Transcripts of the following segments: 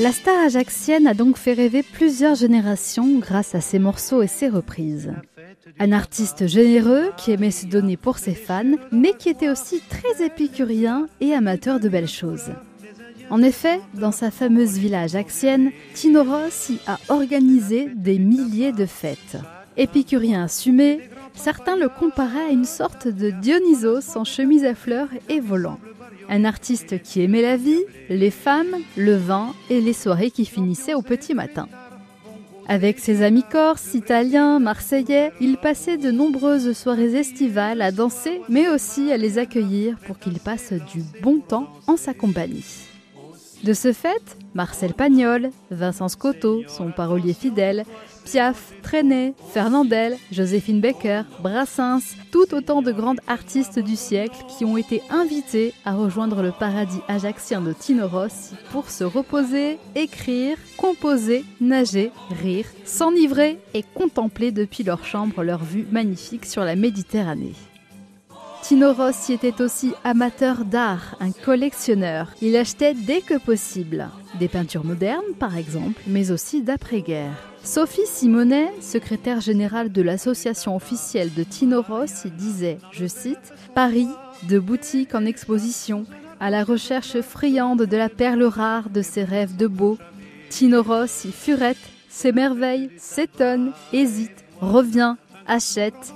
La star ajaxienne a donc fait rêver plusieurs générations grâce à ses morceaux et ses reprises. Un artiste généreux qui aimait se donner pour ses fans, mais qui était aussi très épicurien et amateur de belles choses. En effet, dans sa fameuse villa ajaxienne, Tino Rossi a organisé des milliers de fêtes. Épicurien assumé, certains le comparaient à une sorte de Dionysos en chemise à fleurs et volant. Un artiste qui aimait la vie, les femmes, le vin et les soirées qui finissaient au petit matin. Avec ses amis corses, italiens, marseillais, il passait de nombreuses soirées estivales à danser, mais aussi à les accueillir pour qu'ils passent du bon temps en sa compagnie. De ce fait, Marcel Pagnol, Vincent Scotto, son parolier fidèle, Piaf, Trenet, Fernandel, Joséphine Baker, Brassens, tout autant de grandes artistes du siècle qui ont été invités à rejoindre le paradis ajaxien de Tino Rossi pour se reposer, écrire, composer, nager, rire, s'enivrer et contempler depuis leur chambre leur vue magnifique sur la Méditerranée. Tino Rossi était aussi amateur d'art, un collectionneur. Il achetait dès que possible des peintures modernes, par exemple, mais aussi d'après-guerre. Sophie Simonet, secrétaire générale de l'association officielle de Tino Rossi, disait, je cite, Paris, de boutique en exposition, à la recherche friande de la perle rare de ses rêves de beau. Tino Rossi furette, s'émerveille, s'étonne, hésite, revient, achète,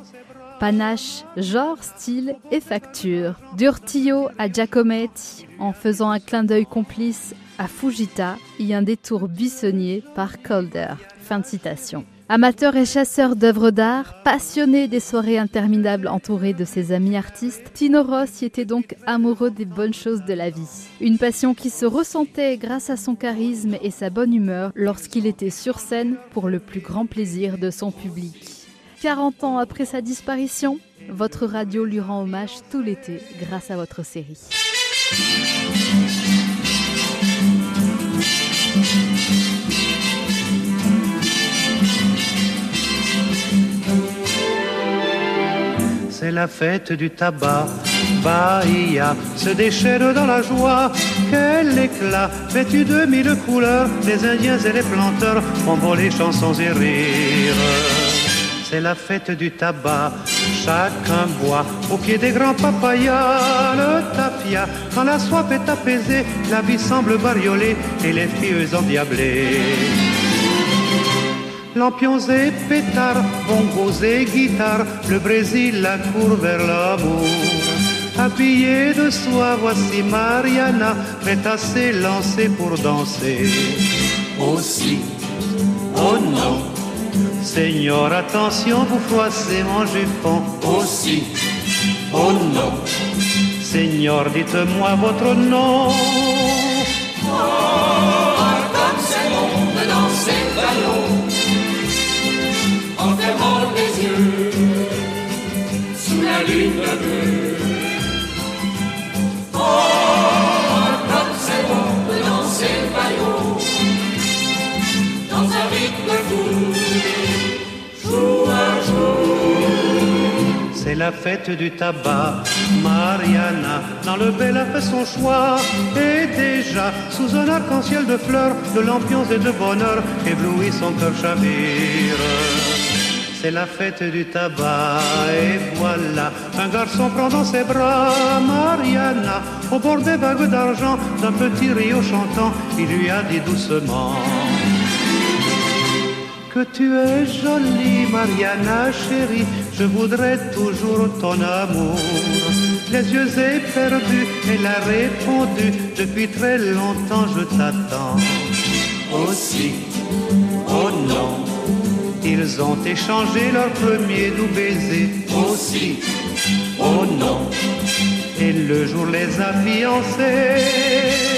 panache, genre, style et facture. D'Urtillo à Giacometti, en faisant un clin d'œil complice à Fujita et un détour buissonnier par Calder. Fin de citation. Amateur et chasseur d'œuvres d'art, passionné des soirées interminables entouré de ses amis artistes, Tino Rossi était donc amoureux des bonnes choses de la vie. Une passion qui se ressentait grâce à son charisme et sa bonne humeur lorsqu'il était sur scène pour le plus grand plaisir de son public. 40 ans après sa disparition, votre radio lui rend hommage tout l'été grâce à votre série. C'est la fête du tabac, Bahia se déchaîne dans la joie. Quel éclat, vêtu de mille couleurs, les Indiens et les planteurs font les chansons et rires c'est la fête du tabac. Chacun boit au pied des grands papayas le tafia. Quand la soif est apaisée, la vie semble bariolée et les filles endiablées. Lampions et pétards, bongos et guitares, le Brésil la court vers l'amour. Habillée de soie, voici Mariana, prête à s'élancer pour danser. Aussi, oh non Seigneur, attention, vous froissez mon jupon aussi. Oh non, Seigneur, dites-moi votre nom. Oh, comme c'est bon de danser ballon, en fermant les yeux, sous la lune bleue. Oh, dans un rythme fou. La fête du tabac. Mariana, dans le bel a fait son choix. Et déjà, sous un arc-en-ciel de fleurs, de lampions et de bonheur, ébloui son cœur chavire. C'est la fête du tabac, et voilà, un garçon prend dans ses bras Mariana, au bord des vagues d'argent, d'un petit rio chantant, il lui a dit doucement que tu es jolie, Mariana chérie, je voudrais toujours ton amour. Les yeux éperdus, elle a répondu, depuis très longtemps je t'attends. Aussi, oh non, ils ont échangé leur premier doux baiser. Aussi, oh non, et le jour les a fiancés.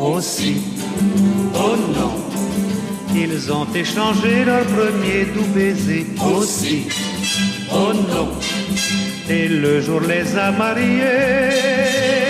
Aussi. Oh non, ils ont échangé leur premier doux baiser aussi. Oh non, et le jour les a mariés.